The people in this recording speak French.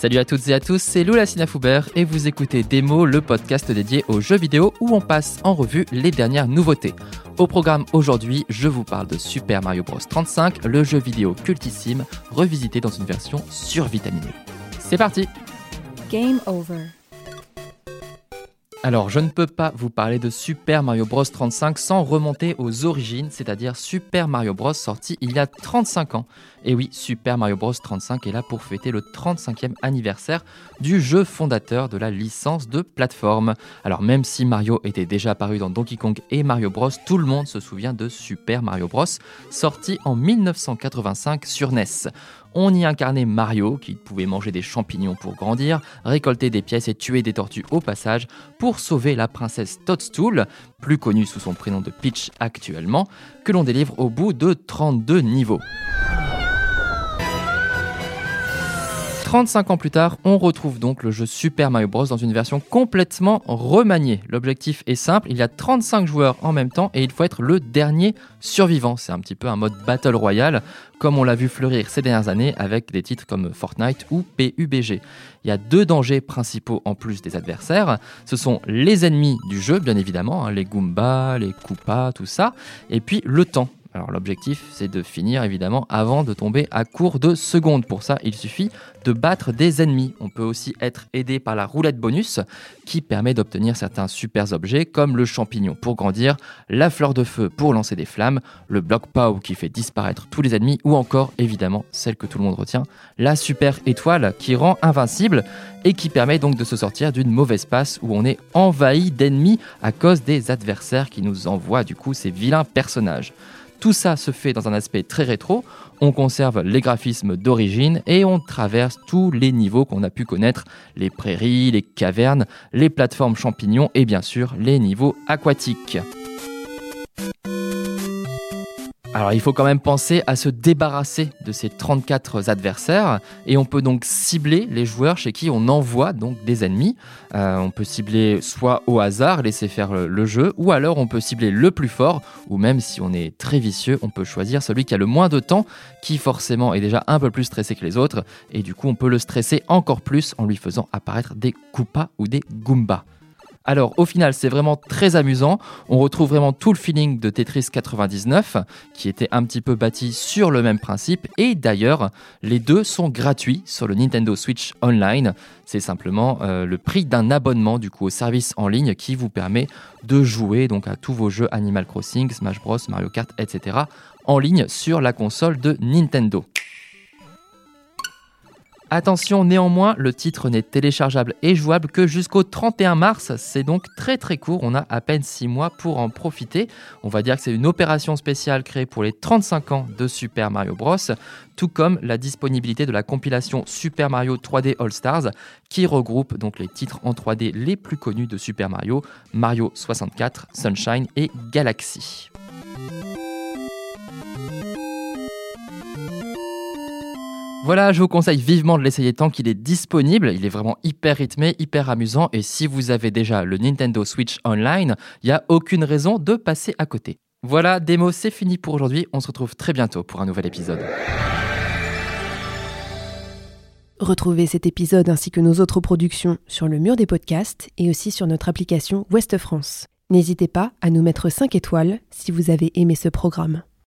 Salut à toutes et à tous, c'est Lula Sinafoubert et vous écoutez Démo, le podcast dédié aux jeux vidéo où on passe en revue les dernières nouveautés. Au programme aujourd'hui, je vous parle de Super Mario Bros 35, le jeu vidéo cultissime revisité dans une version survitaminée. C'est parti Game over. Alors, je ne peux pas vous parler de Super Mario Bros 35 sans remonter aux origines, c'est-à-dire Super Mario Bros sorti il y a 35 ans. Et oui, Super Mario Bros 35 est là pour fêter le 35e anniversaire du jeu fondateur de la licence de plateforme. Alors, même si Mario était déjà apparu dans Donkey Kong et Mario Bros, tout le monde se souvient de Super Mario Bros, sorti en 1985 sur NES. On y incarnait Mario, qui pouvait manger des champignons pour grandir, récolter des pièces et tuer des tortues au passage, pour sauver la princesse Toadstool, plus connue sous son prénom de Peach actuellement, que l'on délivre au bout de 32 niveaux. 35 ans plus tard, on retrouve donc le jeu Super Mario Bros dans une version complètement remaniée. L'objectif est simple, il y a 35 joueurs en même temps et il faut être le dernier survivant. C'est un petit peu un mode Battle Royale, comme on l'a vu fleurir ces dernières années avec des titres comme Fortnite ou PUBG. Il y a deux dangers principaux en plus des adversaires. Ce sont les ennemis du jeu, bien évidemment, hein, les Goombas, les Koopas, tout ça, et puis le temps. Alors l'objectif, c'est de finir évidemment avant de tomber à court de secondes. Pour ça, il suffit de battre des ennemis. On peut aussi être aidé par la roulette bonus qui permet d'obtenir certains super objets comme le champignon pour grandir, la fleur de feu pour lancer des flammes, le bloc pow qui fait disparaître tous les ennemis ou encore évidemment celle que tout le monde retient, la super étoile qui rend invincible et qui permet donc de se sortir d'une mauvaise passe où on est envahi d'ennemis à cause des adversaires qui nous envoient du coup ces vilains personnages. Tout ça se fait dans un aspect très rétro, on conserve les graphismes d'origine et on traverse tous les niveaux qu'on a pu connaître, les prairies, les cavernes, les plateformes champignons et bien sûr les niveaux aquatiques. Alors il faut quand même penser à se débarrasser de ces 34 adversaires et on peut donc cibler les joueurs chez qui on envoie donc des ennemis. Euh, on peut cibler soit au hasard, laisser faire le, jeu, ou alors on peut cibler le plus fort, ou même si on est très vicieux, on peut choisir celui qui a le moins de temps, qui forcément est déjà un peu plus stressé que les autres, et du coup on peut le stresser encore plus en lui faisant apparaître des Koopas ou des Goombas. Alors au final c'est vraiment très amusant, on retrouve vraiment tout le feeling de Tetris 99 qui était un petit peu bâti sur le même principe et d'ailleurs les deux sont gratuits sur le Nintendo Switch Online. C'est simplement euh, le prix d'un abonnement du coup au service en ligne qui vous permet de jouer donc à tous vos jeux Animal Crossing, Smash Bros, Mario Kart, etc. en ligne sur la console de Nintendo. Attention néanmoins, le titre n'est téléchargeable et jouable que jusqu'au 31 mars, c'est donc très très court, on a à peine 6 mois pour en profiter. On va dire que c'est une opération spéciale créée pour les 35 ans de Super Mario Bros, tout comme la disponibilité de la compilation Super Mario 3D All Stars qui regroupe donc les titres en 3D les plus connus de Super Mario, Mario 64, Sunshine et Galaxy. Voilà, je vous conseille vivement de l'essayer tant qu'il est disponible. Il est vraiment hyper rythmé, hyper amusant. Et si vous avez déjà le Nintendo Switch Online, il n'y a aucune raison de passer à côté. Voilà, démo, c'est fini pour aujourd'hui. On se retrouve très bientôt pour un nouvel épisode. Retrouvez cet épisode ainsi que nos autres productions sur le mur des podcasts et aussi sur notre application Ouest France. N'hésitez pas à nous mettre 5 étoiles si vous avez aimé ce programme.